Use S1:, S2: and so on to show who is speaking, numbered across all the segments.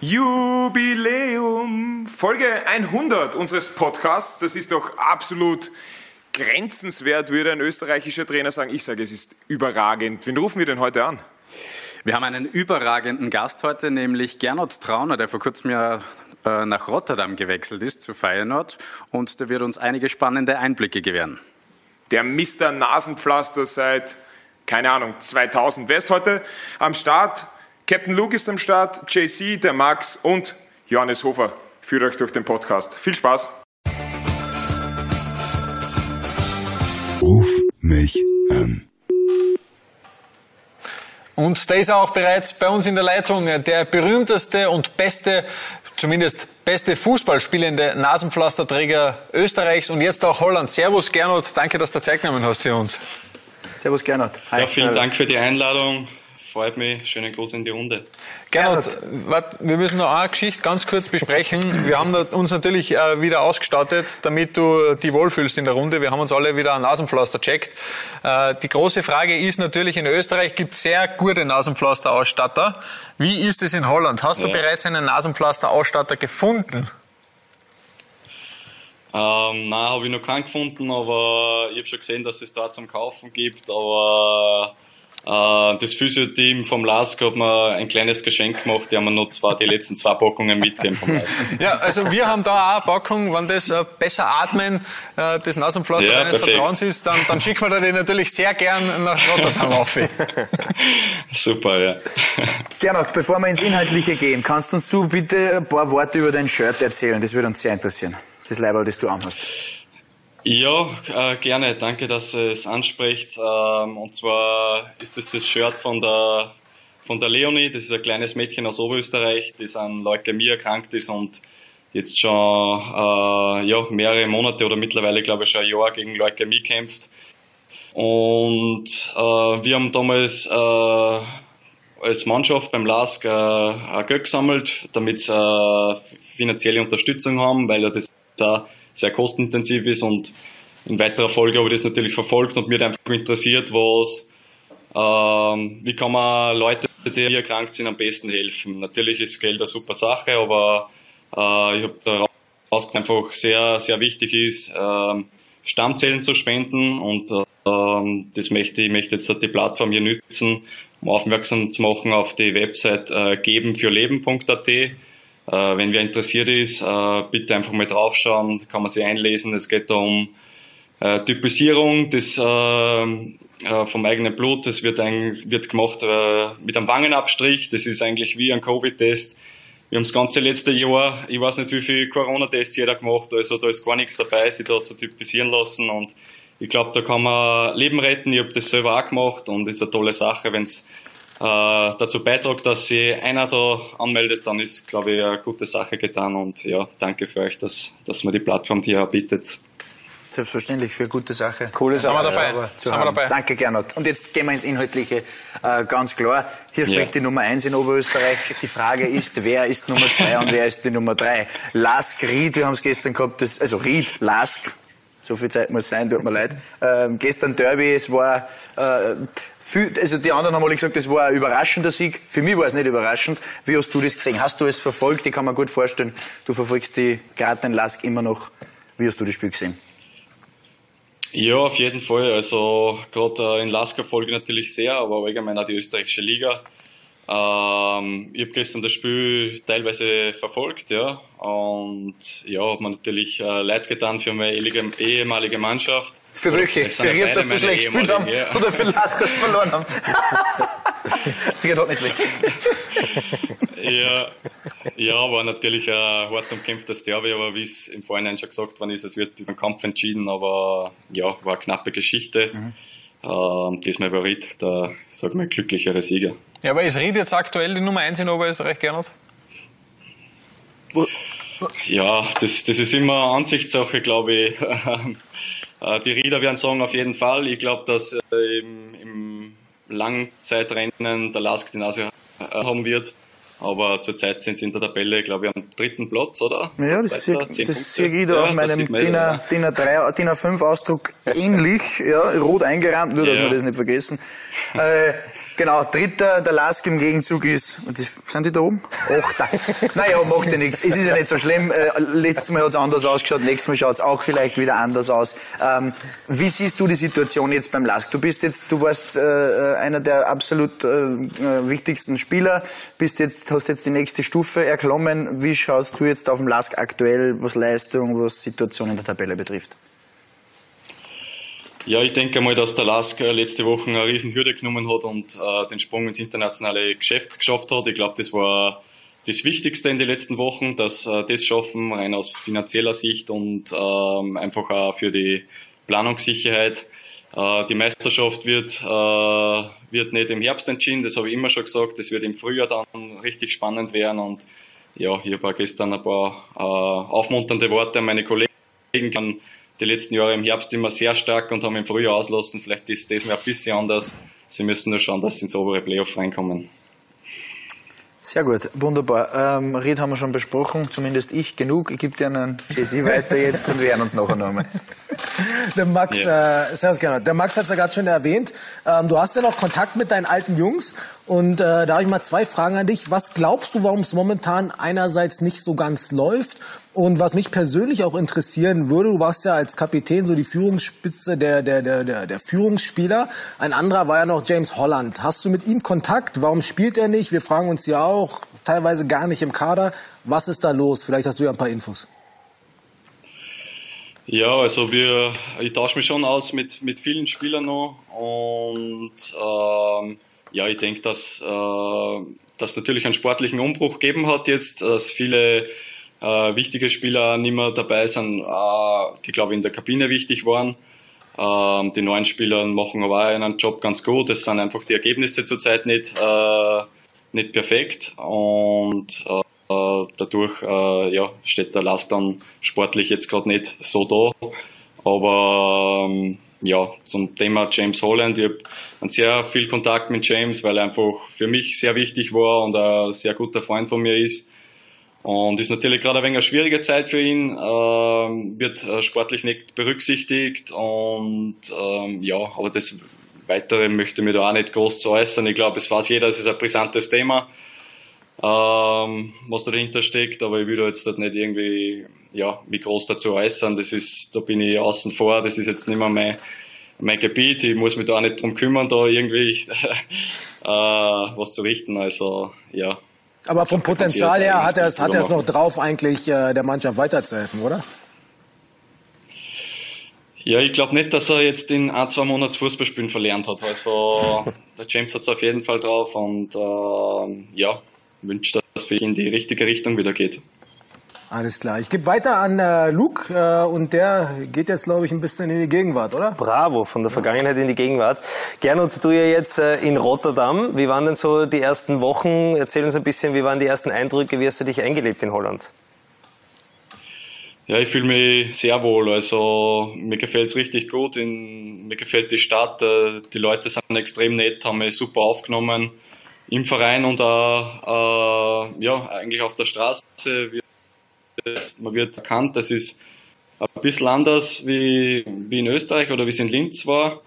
S1: Jubiläum, Folge 100 unseres Podcasts. Das ist doch absolut grenzenswert, würde ein österreichischer Trainer sagen. Ich sage, es ist überragend. Wen rufen wir denn heute an?
S2: Wir haben einen überragenden Gast heute, nämlich Gernot Trauner, der vor kurzem ja äh, nach Rotterdam gewechselt ist, zu Feyenoord. Und der wird uns einige spannende Einblicke gewähren.
S1: Der Mr. Nasenpflaster seit, keine Ahnung, 2000. Wer ist heute am Start? Captain Luke ist am Start, JC, der Max und Johannes Hofer führt euch durch den Podcast. Viel Spaß!
S3: Ruf mich an.
S4: Und da ist er auch bereits bei uns in der Leitung der berühmteste und beste, zumindest beste Fußballspielende Nasenpflasterträger Österreichs und jetzt auch Holland. Servus Gernot, danke, dass du Zeit genommen hast für uns.
S5: Servus Gernot.
S6: Hi. Ja, vielen Dank für die Einladung freut mich. Schönen Gruß in die Runde.
S4: Gernot, wir müssen noch eine Geschichte ganz kurz besprechen. Wir haben uns natürlich äh, wieder ausgestattet, damit du die wohlfühlst in der Runde. Wir haben uns alle wieder ein Nasenpflaster checkt. Äh, die große Frage ist natürlich, in Österreich gibt es sehr gute Nasenpflasterausstatter. Wie ist es in Holland? Hast du ja. bereits einen Nasenpflasterausstatter gefunden?
S6: Ähm, nein, habe ich noch keinen gefunden, aber ich habe schon gesehen, dass es da zum Kaufen gibt. Aber das Physio-Team vom LASK hat mir ein kleines Geschenk gemacht. Die haben mir noch zwei, die letzten zwei Packungen mitgegeben vom LASK.
S4: Ja, also wir haben da auch eine Packung. Wenn das äh, besser atmen äh, des Nasenpflaster ja, deines Vertrauens ist, dann, dann schicken wir dir natürlich sehr gern nach Rotterdam auf.
S6: Super, ja.
S5: Gernot, bevor wir ins Inhaltliche gehen, kannst uns du bitte ein paar Worte über dein Shirt erzählen? Das würde uns sehr interessieren. Das Leiberl, das du anhast.
S6: Ja, äh, gerne. Danke, dass ihr es anspricht. Ähm, und zwar ist es das Shirt von der, von der Leonie. Das ist ein kleines Mädchen aus Oberösterreich, das an Leukämie erkrankt ist und jetzt schon äh, ja, mehrere Monate oder mittlerweile, glaube ich, schon ein Jahr gegen Leukämie kämpft. Und äh, wir haben damals äh, als Mannschaft beim LASK äh, Geld gesammelt, damit sie äh, finanzielle Unterstützung haben, weil ja das da sehr kostenintensiv ist und in weiterer Folge habe ich das natürlich verfolgt und mir einfach interessiert, was, ähm, wie kann man Leute, die hier erkrankt sind, am besten helfen. Natürlich ist Geld eine super Sache, aber äh, ich habe daraus einfach sehr, sehr wichtig ist, ähm, Stammzellen zu spenden und ähm, das möchte ich möchte jetzt die Plattform hier nutzen, um aufmerksam zu machen auf die Website äh, gebenfürleben.at wenn wer interessiert ist, äh, bitte einfach mal draufschauen, kann man sich einlesen. Es geht da um äh, Typisierung des, vom eigenen Blut. Das wird, ein, wird gemacht mit einem Wangenabstrich. Das ist eigentlich wie ein Covid-Test. Wir haben das ganze letzte Jahr, ich weiß nicht, wie viele Corona-Tests jeder gemacht, also da ist gar nichts dabei, sich da zu typisieren lassen und ich glaube, da kann man Leben retten. Ich habe das selber auch gemacht und ist eine tolle Sache, wenn es äh, dazu beiträgt, dass sie einer da anmeldet, dann ist, glaube ich, eine gute Sache getan. Und ja, danke für euch, dass, dass man die Plattform hier bietet.
S5: Selbstverständlich für eine gute Sache.
S4: Coole Sache. Sind wir dabei.
S5: Sind wir dabei. Danke, Gernot. Und jetzt gehen wir ins Inhaltliche. Äh, ganz klar, hier spricht ja. die Nummer eins in Oberösterreich. Die Frage ist, wer ist Nummer zwei und wer ist die Nummer drei? Lask, Ried, wir haben es gestern gehabt, das, also Ried, Lask, so viel Zeit muss sein, tut mir leid. Ähm, gestern Derby, es war äh, viel, also die anderen haben alle gesagt, das war ein überraschender Sieg. Für mich war es nicht überraschend. Wie hast du das gesehen? Hast du es verfolgt? Ich kann mir gut vorstellen, du verfolgst die Garten Lask immer noch. Wie hast du das Spiel gesehen?
S6: Ja, auf jeden Fall. Also gerade äh, in Lask verfolge ich natürlich sehr, aber allgemein auch die österreichische Liga. Ähm, ich habe gestern das Spiel teilweise verfolgt, ja, und ja, habe mir natürlich äh, leid getan für meine ehemalige Mannschaft.
S5: Für welche? Für Ried, dass sie schlecht gespielt haben ja. oder für Lask, dass sie verloren haben? Ried hat nicht schlecht.
S6: ja, ja, war natürlich ein hart umkämpftes Derby, aber wie es im Vorhinein schon gesagt worden ist, es wird über den Kampf entschieden, aber ja, war eine knappe Geschichte. Mhm. Ähm, diesmal war Ried der, sag mal, glücklichere Sieger.
S4: Ja, aber ist Ried jetzt aktuell die Nummer 1 in Oberösterreich, Gernot?
S6: Ja, das, das ist immer Ansichtssache, glaube ich. Äh, die Rieder werden sagen, auf jeden Fall. Ich glaube, dass äh, im, im Langzeitrennen der Lask die Nase äh, haben wird. Aber zurzeit sind sie in der Tabelle, glaube ich, am dritten Platz, oder?
S5: Ja, das, sehe, das sehe ich da ja, auf meinem DIN, A, DIN, A3, DIN A5 Ausdruck ähnlich, ja, rot eingerahmt, nur dass ja. wir das nicht vergessen. Äh, Genau, dritter, der Lask im Gegenzug ist, und das, sind die da oben? Achter. naja, macht ja nichts. Es ist ja nicht so schlimm. Äh, letztes Mal hat es anders ausgeschaut, nächstes Mal schaut es auch vielleicht wieder anders aus. Ähm, wie siehst du die Situation jetzt beim Lask? Du bist jetzt, du warst äh, äh einer der absolut äh, äh, wichtigsten Spieler, bist jetzt, hast jetzt die nächste Stufe erklommen. Wie schaust du jetzt auf dem Lask aktuell, was Leistung, was Situation in der Tabelle betrifft?
S6: Ja, ich denke mal, dass der Lask letzte Woche eine riesen Hürde genommen hat und äh, den Sprung ins internationale Geschäft geschafft hat. Ich glaube, das war das Wichtigste in den letzten Wochen, dass äh, das schaffen, rein aus finanzieller Sicht und ähm, einfach auch für die Planungssicherheit. Äh, die Meisterschaft wird, äh, wird nicht im Herbst entschieden, das habe ich immer schon gesagt. Das wird im Frühjahr dann richtig spannend werden und ja, ich habe gestern ein paar äh, aufmunternde Worte an meine Kollegen die letzten Jahre im Herbst immer sehr stark und haben im Frühjahr auslassen. Vielleicht ist das mal ein bisschen anders. Sie müssen nur schauen, dass sie ins obere Playoff reinkommen.
S5: Sehr gut, wunderbar. Ähm, Ried haben wir schon besprochen, zumindest ich genug. Ich gebe dir einen JC weiter jetzt und wir hören uns nachher nochmal.
S7: Der Max, yeah. äh, servus gerne. Der Max hat es ja gerade schon erwähnt. Ähm, du hast ja noch Kontakt mit deinen alten Jungs und äh, da habe ich mal zwei Fragen an dich. Was glaubst du, warum es momentan einerseits nicht so ganz läuft und was mich persönlich auch interessieren würde, du warst ja als Kapitän so die Führungsspitze der, der, der, der, der Führungsspieler. Ein anderer war ja noch James Holland. Hast du mit ihm Kontakt? Warum spielt er nicht? Wir fragen uns ja auch, teilweise gar nicht im Kader. Was ist da los? Vielleicht hast du ja ein paar Infos.
S6: Ja, also wir, ich tausche mich schon aus mit, mit vielen Spielern noch und ähm, ja, ich denke, dass äh, das natürlich einen sportlichen Umbruch gegeben hat jetzt, dass viele äh, wichtige Spieler nicht mehr dabei sind, äh, die glaube ich in der Kabine wichtig waren. Ähm, die neuen Spieler machen aber auch einen Job ganz gut. Es sind einfach die Ergebnisse zurzeit nicht, äh, nicht perfekt und äh, dadurch äh, ja, steht der Last dann sportlich jetzt gerade nicht so da. Aber ähm, ja, zum Thema James Holland, ich habe sehr viel Kontakt mit James, weil er einfach für mich sehr wichtig war und ein sehr guter Freund von mir ist. Und ist natürlich gerade ein wenig eine schwierige Zeit für ihn, ähm, wird äh, sportlich nicht berücksichtigt und ähm, ja, aber das Weitere möchte ich mir da auch nicht groß zu äußern. Ich glaube, es weiß jeder, es ist ein brisantes Thema, ähm, was dahinter steckt, aber ich will da jetzt halt nicht irgendwie, ja, wie groß dazu äußern. Das ist, da bin ich außen vor, das ist jetzt nicht mehr mein, mein Gebiet, ich muss mich da auch nicht drum kümmern, da irgendwie äh, was zu richten. Also ja,
S7: aber vom Potenzial her hat er es hat noch drauf, eigentlich äh, der Mannschaft weiterzuhelfen, oder?
S6: Ja, ich glaube nicht, dass er jetzt in ein, zwei Monaten Fußballspielen verlernt hat. Also der James hat es auf jeden Fall drauf und äh, ja, wünscht, dass es in die richtige Richtung wieder geht.
S7: Alles klar. Ich gebe weiter an äh, Luke äh, und der geht jetzt, glaube ich, ein bisschen in die Gegenwart, oder?
S8: Bravo, von der Vergangenheit in die Gegenwart. Gernot, du ja jetzt äh, in Rotterdam. Wie waren denn so die ersten Wochen? Erzähl uns ein bisschen, wie waren die ersten Eindrücke? Wie hast du dich eingelebt in Holland?
S6: Ja, ich fühle mich sehr wohl. Also mir gefällt es richtig gut. In, mir gefällt die Stadt. Äh, die Leute sind extrem nett, haben mich super aufgenommen im Verein und auch, äh, ja, eigentlich auf der Straße. Wir man wird erkannt, das ist ein bisschen anders wie, wie in Österreich oder wie es in Linz war.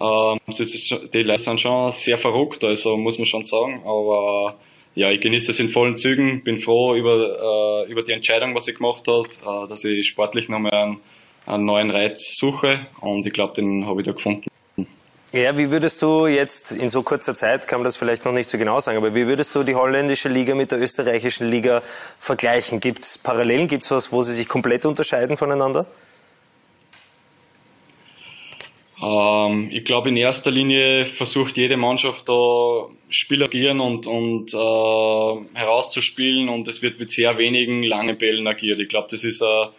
S6: Ähm, die Leute sind schon sehr verrückt, also muss man schon sagen. Aber ja, ich genieße es in vollen Zügen, bin froh über, äh, über die Entscheidung, was ich gemacht habe, äh, dass ich sportlich nochmal einen, einen neuen Reiz suche und ich glaube, den habe ich da gefunden.
S8: Ja, wie würdest du jetzt in so kurzer Zeit, kann man das vielleicht noch nicht so genau sagen, aber wie würdest du die holländische Liga mit der österreichischen Liga vergleichen? Gibt es Parallelen? Gibt es was, wo sie sich komplett unterscheiden voneinander?
S6: Ähm, ich glaube, in erster Linie versucht jede Mannschaft da Spieler agieren und, und äh, herauszuspielen und es wird mit sehr wenigen langen Bällen agiert. Ich glaube, das ist ein,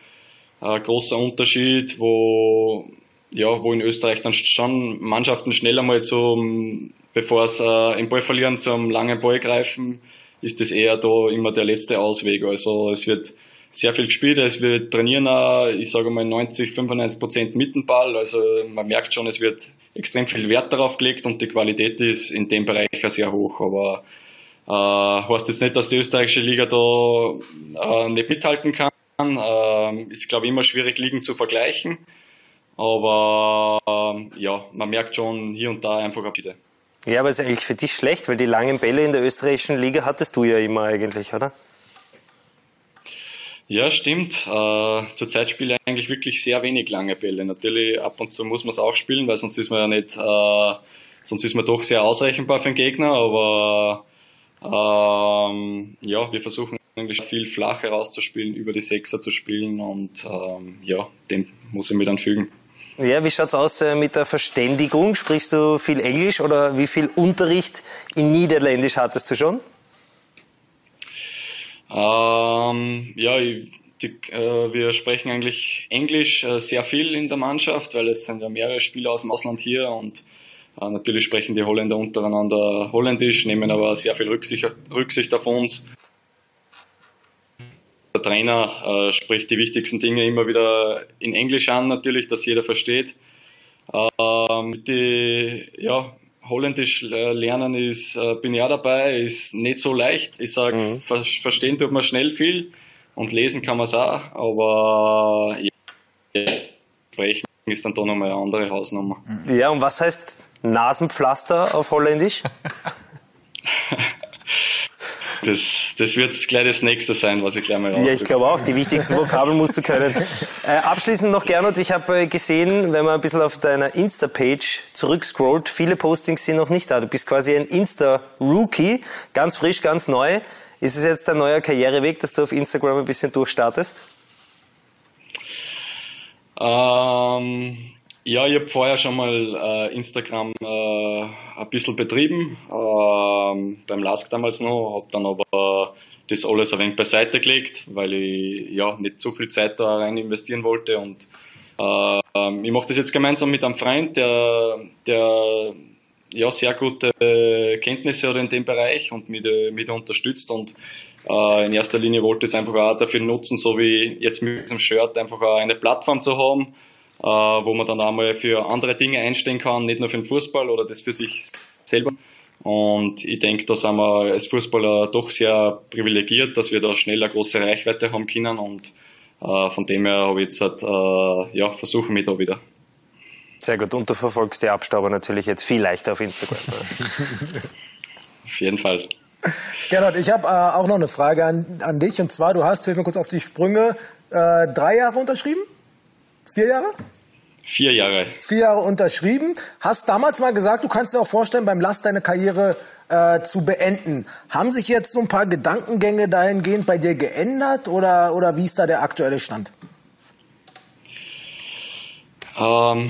S6: ein großer Unterschied, wo ja, wo in Österreich dann schon Mannschaften schneller mal zum, bevor sie äh, im Ball verlieren, zum langen Ball greifen, ist das eher da immer der letzte Ausweg. Also es wird sehr viel gespielt, es wird trainieren, auch, ich sage mal 90, 95 Prozent mit dem Ball. Also man merkt schon, es wird extrem viel Wert darauf gelegt und die Qualität ist in dem Bereich auch sehr hoch. Aber äh, heißt jetzt nicht, dass die österreichische Liga da äh, nicht mithalten kann. Äh, ist, glaube ich, immer schwierig, Ligen zu vergleichen. Aber ähm, ja, man merkt schon hier und da einfach Abschiede.
S8: Ja, aber ist eigentlich für dich schlecht, weil die langen Bälle in der österreichischen Liga hattest du ja immer eigentlich, oder?
S6: Ja, stimmt. Äh, zurzeit spiele ich eigentlich wirklich sehr wenig lange Bälle. Natürlich ab und zu muss man es auch spielen, weil sonst ist man ja nicht, äh, sonst ist man doch sehr ausrechenbar für den Gegner. Aber ähm, ja, wir versuchen eigentlich viel flacher rauszuspielen, über die Sechser zu spielen und ähm, ja, dem muss ich mir dann fügen.
S8: Ja, wie schaut's aus äh, mit der Verständigung? Sprichst du viel Englisch oder wie viel Unterricht in Niederländisch hattest du schon?
S6: Ähm, ja, ich, die, äh, wir sprechen eigentlich Englisch äh, sehr viel in der Mannschaft, weil es sind ja mehrere Spieler aus dem Ausland hier und äh, natürlich sprechen die Holländer untereinander Holländisch, nehmen aber sehr viel Rücksicht, Rücksicht auf uns. Der Trainer äh, spricht die wichtigsten Dinge immer wieder in Englisch an, natürlich, dass jeder versteht. Ähm, die, ja, Holländisch lernen ist, äh, bin ja dabei, ist nicht so leicht. Ich sage, mhm. ver verstehen tut man schnell viel und lesen kann man es auch, aber ja, sprechen ist dann doch nochmal eine andere Hausnummer.
S8: Ja, und was heißt Nasenpflaster auf Holländisch?
S6: Das, das wird gleich das nächste sein, was ich gleich mal raus.
S8: Ja, ich glaube auch. Die wichtigsten Vokabeln musst du können. Äh, abschließend noch, Gernot, ich habe äh, gesehen, wenn man ein bisschen auf deiner Insta-Page zurückscrollt, viele Postings sind noch nicht da. Du bist quasi ein Insta-Rookie, ganz frisch, ganz neu. Ist es jetzt dein neuer Karriereweg, dass du auf Instagram ein bisschen durchstartest?
S6: Ähm, ja, ich habe vorher schon mal äh, Instagram äh, ein bisschen betrieben, äh, beim LASK damals noch, habe dann aber das alles ein wenig beiseite gelegt, weil ich ja nicht zu viel Zeit da rein investieren wollte und äh, ich mache das jetzt gemeinsam mit einem Freund, der, der ja sehr gute Kenntnisse hat in dem Bereich und mich, mich unterstützt und äh, in erster Linie wollte ich es einfach auch dafür nutzen, so wie jetzt mit diesem Shirt einfach auch eine Plattform zu haben, äh, wo man dann einmal für andere Dinge einstehen kann, nicht nur für den Fußball oder das für sich selber. Und ich denke, da sind wir als Fußballer doch sehr privilegiert, dass wir da schnell eine große Reichweite haben können und äh, von dem her habe ich jetzt halt, äh, ja, versuche mich da wieder.
S8: Sehr gut. Und du verfolgst die Abstauber natürlich jetzt viel leichter auf Instagram.
S6: auf jeden Fall.
S7: Gerhard, ich habe äh, auch noch eine Frage an, an dich. Und zwar, du hast, hilf mir kurz auf die Sprünge, äh, drei Jahre unterschrieben? Vier Jahre?
S6: Vier Jahre.
S7: Vier Jahre unterschrieben. Hast damals mal gesagt, du kannst dir auch vorstellen, beim Last deine Karriere äh, zu beenden. Haben sich jetzt so ein paar Gedankengänge dahingehend bei dir geändert oder, oder wie ist da der aktuelle Stand?
S6: Ähm,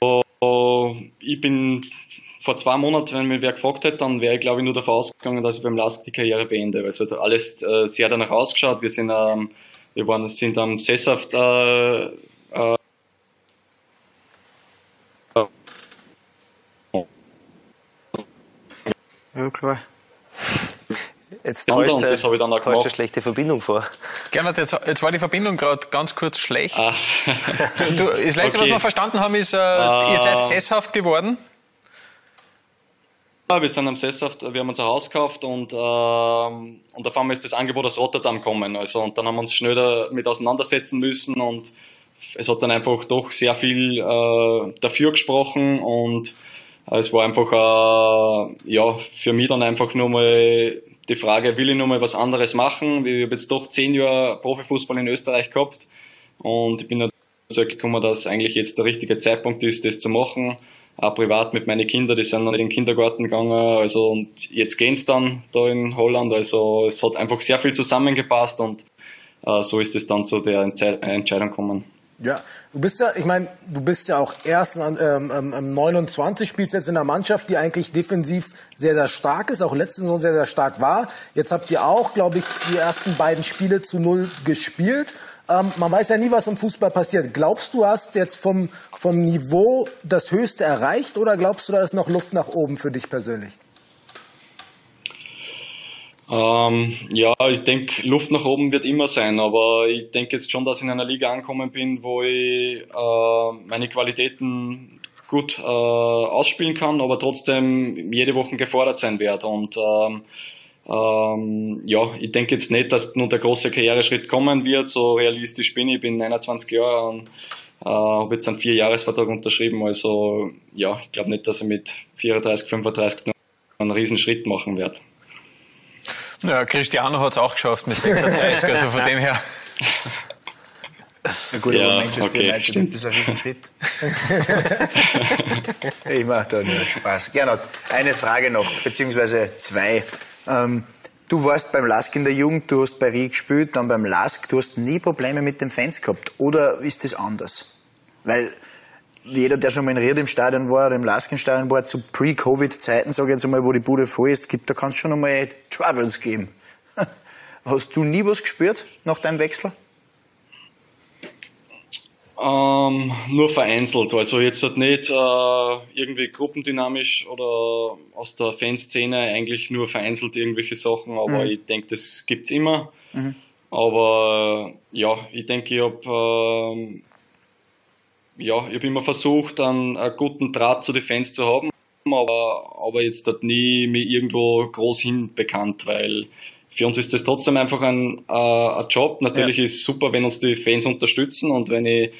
S6: oh, ich bin vor zwei Monaten, wenn mir wer gefragt hätte, dann wäre ich glaube ich nur davon ausgegangen, dass ich beim Last die Karriere beende. Weil es hat alles äh, sehr danach ausgeschaut. Wir sind ähm, wir waren, sind am Sesshaft äh, äh,
S8: Ja, klar. Jetzt täuscht, ja, täuscht eine schlechte Verbindung vor.
S4: Gernot, jetzt, jetzt war die Verbindung gerade ganz kurz schlecht. Ah. Du, du, das Letzte, okay. was wir verstanden haben, ist, äh, uh, ihr seid sesshaft geworden.
S6: Ja, wir sind am Sesshaft, wir haben uns ein Haus gekauft und, ähm, und auf einmal ist das Angebot aus Rotterdam gekommen. Also, und dann haben wir uns schnell damit auseinandersetzen müssen und es hat dann einfach doch sehr viel äh, dafür gesprochen und äh, es war einfach äh, ja, für mich dann einfach nur mal die Frage, will ich nur mal was anderes machen? Ich habe jetzt doch zehn Jahre Profifußball in Österreich gehabt und ich bin überzeugt gekommen, dass eigentlich jetzt der richtige Zeitpunkt ist, das zu machen auch privat mit meinen Kindern, die sind in den Kindergarten gegangen, also und jetzt gehen's dann da in Holland, also es hat einfach sehr viel zusammengepasst und äh, so ist es dann zu der Entscheidung gekommen.
S7: Ja, du bist ja, ich meine, du bist ja auch erst ähm, ähm, 29, spielst jetzt in einer Mannschaft, die eigentlich defensiv sehr, sehr stark ist, auch letzte Saison sehr, sehr stark war. Jetzt habt ihr auch, glaube ich, die ersten beiden Spiele zu null gespielt. Ähm, man weiß ja nie, was im Fußball passiert. Glaubst du, hast jetzt vom, vom Niveau das Höchste erreicht oder glaubst du, da ist noch Luft nach oben für dich persönlich?
S6: Ähm, ja, ich denke, Luft nach oben wird immer sein, aber ich denke jetzt schon, dass ich in einer Liga angekommen bin, wo ich äh, meine Qualitäten gut äh, ausspielen kann, aber trotzdem jede Woche gefordert sein werde. Und ähm, ähm, ja, ich denke jetzt nicht, dass nur der große Karriereschritt kommen wird. So realistisch bin ich, ich bin 21 Jahre und Äh, habe jetzt einen Vierjahresvertrag unterschrieben, also ja, ich glaube nicht, dass ich mit 34, 35 noch einen riesen Schritt machen werde.
S4: Ja, Cristiano hat es auch geschafft mit 36, also von dem her.
S5: Na gut,
S6: Ja,
S5: aber Manchester
S6: okay,
S5: United
S6: stimmt.
S5: ist ein Riesenschritt. ich mache da nur Spaß. Gernot, eine Frage noch, beziehungsweise zwei. Ähm, du warst beim LASK in der Jugend, du hast bei Rie gespielt, dann beim LASK, du hast nie Probleme mit den Fans gehabt. Oder ist das anders? Weil jeder, der schon mal in Ried im Stadion war oder im LASK im Stadion war, zu Pre-Covid-Zeiten, sage ich jetzt einmal, wo die Bude voll ist, gibt, da kann es schon einmal Troubles geben. Hast du nie was gespürt nach deinem Wechsel?
S6: Ähm, nur vereinzelt, also jetzt halt nicht äh, irgendwie gruppendynamisch oder aus der Fanszene, eigentlich nur vereinzelt irgendwelche Sachen, aber ich denke, das gibt's immer. Aber äh, ja, ich denke, ich habe ähm, ja, ich hab immer versucht, einen, einen guten Draht zu den Fans zu haben, aber, aber jetzt hat nie mich irgendwo groß hinbekannt, weil für uns ist das trotzdem einfach ein, äh, ein Job. Natürlich ist es super, wenn uns die Fans unterstützen und wenn ich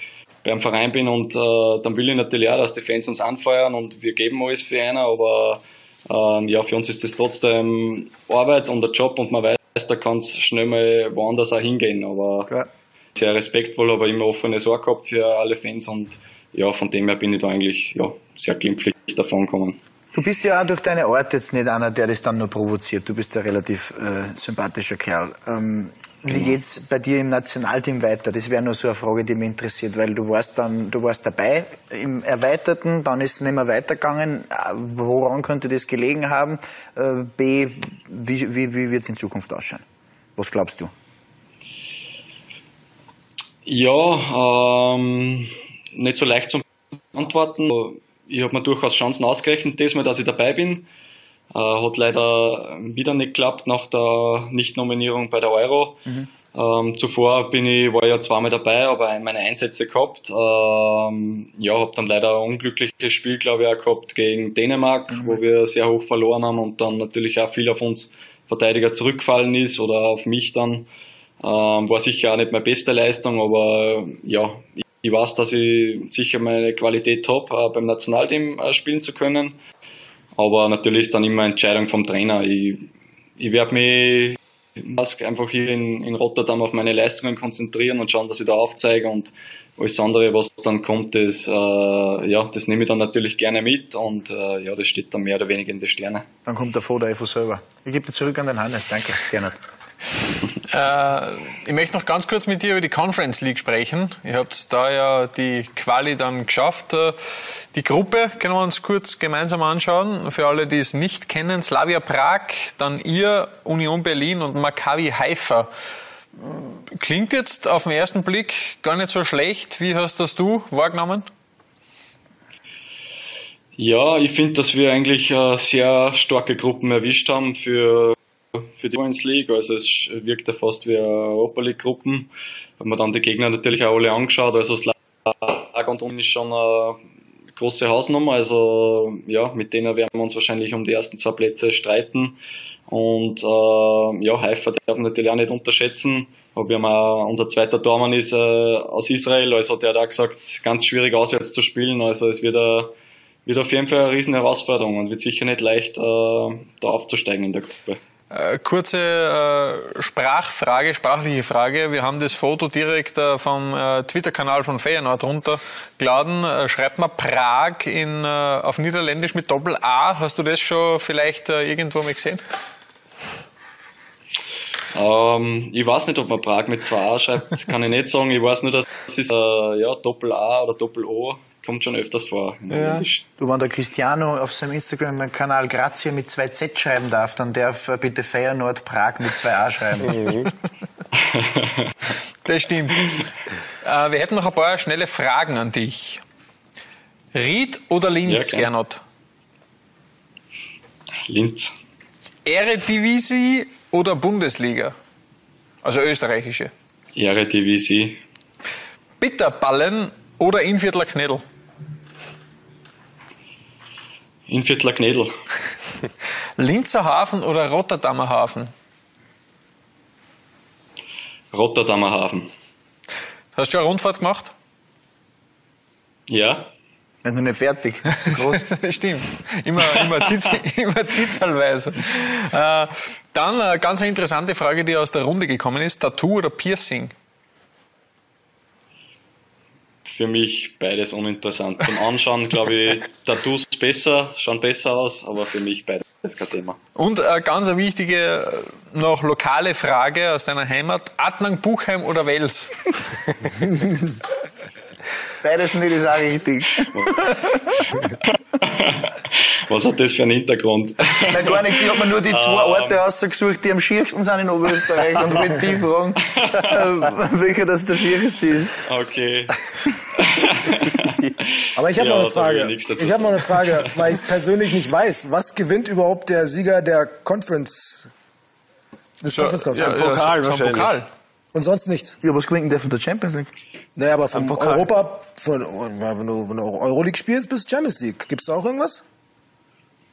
S6: beim Verein bin und äh, dann will ich natürlich auch, dass die Fans uns anfeuern und wir geben alles für einer, aber ähm, ja, für uns ist das trotzdem Arbeit und der Job und man weiß, da kann es schnell mal woanders auch hingehen, aber
S5: Klar.
S6: Sehr respektvoll, aber immer offenes Ohr gehabt für alle Fans und ja, von dem her bin ich da eigentlich ja, sehr glimpflich davon gekommen.
S5: Du bist ja auch durch deine Art jetzt nicht einer, der das dann nur provoziert. Du bist ja relativ äh, sympathischer Kerl. Ähm, wie geht's bei dir im Nationalteam weiter? Das wäre nur so eine Frage, die mich interessiert, weil du warst dann, du warst dabei im Erweiterten, dann ist es nicht mehr weitergegangen. Äh, Woran könnte das gelegen haben? Äh, B, wie, wie, wie wird es in Zukunft ausschauen? Was glaubst du?
S6: Ja, ähm, nicht so leicht zu antworten. Ich habe mir durchaus Chancen ausgerechnet, diesmal, dass ich dabei bin. Äh, hat leider wieder nicht geklappt nach der Nicht-Nominierung bei der Euro. Ähm, zuvor bin ich, war ich ja zweimal dabei, aber meine Einsätze gehabt. Ähm, ja, habe dann leider ein unglückliches Spiel, glaube ich, auch gehabt gegen Dänemark, wo wir sehr hoch verloren haben und dann natürlich auch viel auf uns Verteidiger zurückgefallen ist oder auf mich dann. Ähm, war sicher auch nicht meine beste Leistung, aber ja, ich, weiß, dass ich sicher meine Qualität habe, äh, beim Nationalteam äh, spielen zu können. Aber natürlich ist dann immer Entscheidung vom Trainer. Ich, ich werde mich einfach hier in, in Rotterdam auf meine Leistungen konzentrieren und schauen, dass ich da aufzeige und alles andere, was dann kommt, das, äh, ja, das nehme ich dann natürlich gerne mit und äh, ja, das steht dann mehr oder weniger in den Sternen.
S5: Dann kommt der Foda von selber. Ich gebe dir zurück an den Hannes. Danke, Gernot.
S4: Äh, ich möchte noch ganz kurz mit dir über die Conference League sprechen. Ihr habt da ja die Quali dann geschafft. Äh, Die Gruppe können wir uns kurz gemeinsam anschauen. Für alle, die es nicht kennen, Slavia Prag, dann ihr, Union Berlin und Maccabi Haifa. Klingt jetzt auf den ersten Blick gar nicht so schlecht. Wie hast das du wahrgenommen?
S6: Ja, ich finde, dass wir eigentlich äh, sehr starke Gruppen erwischt haben für, für die Conference League. Also es wirkt ja fast wie eine Europa League Gruppen. Haben wir dann die Gegner natürlich auch alle angeschaut. Also Slager und Uni ist schon eine große Hausnummer. Also ja, mit denen werden wir uns wahrscheinlich um die ersten zwei Plätze streiten. Und äh, ja, Haifa darf man natürlich auch nicht unterschätzen. Aber wir haben auch, unser zweiter Tormann ist äh, aus Israel, also der hat auch gesagt, ganz schwierig auswärts zu spielen. Also es wird, äh, wird auf jeden Fall eine riesen Herausforderung und wird sicher nicht leicht, äh, da aufzusteigen in der Gruppe.
S4: Äh, kurze äh, Sprachfrage, sprachliche Frage. Wir haben das Foto direkt äh, vom Twitter-Kanal von Feyenoord runtergeladen. Schreibt man Prag in, auf Niederländisch mit Doppel-A. Hast du das schon vielleicht irgendwo mal gesehen?
S6: Ähm, ich weiß nicht, ob man Prag mit zwei A schreibt, kann ich nicht sagen. Ich weiß nur, dass es äh, ja, Doppel-A oder Doppel-O kommt schon öfters vor. Englisch.
S5: Du, wenn der Cristiano auf seinem Instagram-Kanal Grazia mit zwei Z schreiben darf, dann darf er bitte Feyenoord Prag mit zwei A schreiben.
S4: Das stimmt. Äh, wir hätten noch ein paar schnelle Fragen an dich. Ried oder Linz,
S6: Ja, gern.
S4: Gernot?
S6: Linz.
S4: Eredivisie oder Bundesliga? Also österreichische.
S6: Eredivisie.
S4: Bitterballen oder Inviertler Knädel?
S6: Inviertler Knädel.
S4: Linzer Hafen oder Rotterdamer Hafen?
S6: Rotterdamer Hafen.
S4: Hast du schon eine Rundfahrt gemacht?
S6: Ja.
S5: Er ist noch nicht fertig. Das ist groß.
S4: Stimmt. Immer, immer, Zitz, immer. Äh, dann eine ganz interessante Frage, die aus der Runde gekommen ist. Tattoo oder Piercing?
S6: Für mich beides uninteressant. Zum Anschauen, glaube ich, Tattoos besser, schauen besser aus, aber für mich beides kein Thema.
S4: Und eine ganz eine wichtige, noch lokale Frage aus deiner Heimat. Adlang, Buchheim oder Wels?
S5: Beides nicht ist auch richtig.
S6: Was hat das für einen Hintergrund?
S5: Nein, gar nichts. Ich habe mir nur die zwei Orte ausgesucht, die am schiersten sind in Oberösterreich und wollte die fragen, äh, welcher das der schierste ist.
S6: Okay.
S7: Aber ich habe
S6: Ja,
S7: noch eine
S6: ich
S7: Frage.
S6: dazu
S7: Ich habe noch eine Frage, weil ich es persönlich nicht weiß. Was gewinnt überhaupt der Sieger der Conference? Des Conference Cups?
S4: Ja,
S8: Pokal
S4: ja, so- so. Pokal.
S7: Und sonst nichts.
S5: Ja, was gewinnt denn der von der Champions League?
S7: Naja, aber vom. Europa, von, wenn du, wenn du Euroleague spielst, bist du Champions League. Gibt's da auch irgendwas?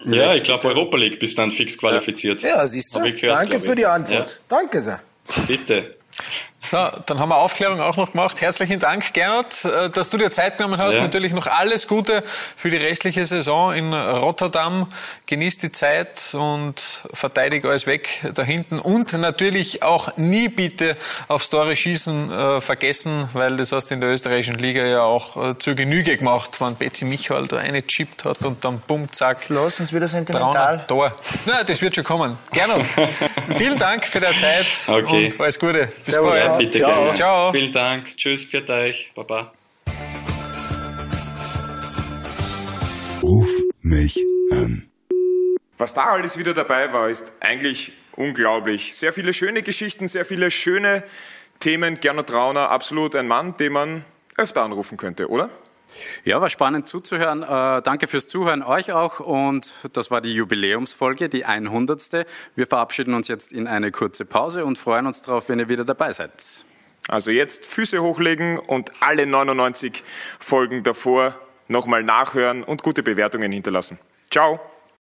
S6: Ja, ich glaube, Europa League bist dann fix qualifiziert.
S7: Ja, siehst du.
S6: Gehört,
S7: Danke für die Antwort. Danke sehr.
S6: Ja, bitte.
S4: So, dann haben wir Aufklärung auch noch gemacht. Herzlichen Dank, Gernot, äh, dass du dir Zeit genommen hast.
S6: Ja.
S4: Natürlich noch alles Gute für die restliche Saison in Rotterdam. Genieß die Zeit und verteidige alles weg da hinten. Und natürlich auch nie bitte aufs Tore schießen äh, vergessen, weil das hast du in der österreichischen Liga ja auch äh, zur Genüge gemacht, wenn Betsy Michael da eine chippt hat und dann bumm, zack.
S5: Lass uns wieder sentimental.
S4: Tor. Na, das wird schon kommen. Gernot, vielen Dank für deine Zeit
S6: Okay.
S4: und alles Gute. Bis
S5: Servus.
S4: bald.
S6: Bitte
S5: Ciao.
S6: gerne.
S4: Ciao.
S6: Vielen Dank. Tschüss, für euch. Baba.
S3: Ruf mich an.
S1: Was da alles wieder dabei war, ist eigentlich unglaublich. Sehr viele schöne Geschichten, sehr viele schöne Themen. Gernot Trauner, absolut ein Mann, den man öfter anrufen könnte, oder?
S2: Ja, war spannend zuzuhören. Äh, danke fürs Zuhören, euch auch. Und das war die Jubiläumsfolge, die 100. Wir verabschieden uns jetzt in eine kurze Pause und freuen uns darauf, wenn ihr wieder dabei seid.
S1: Also jetzt Füße hochlegen und alle 99 Folgen davor nochmal nachhören und gute Bewertungen hinterlassen. Ciao!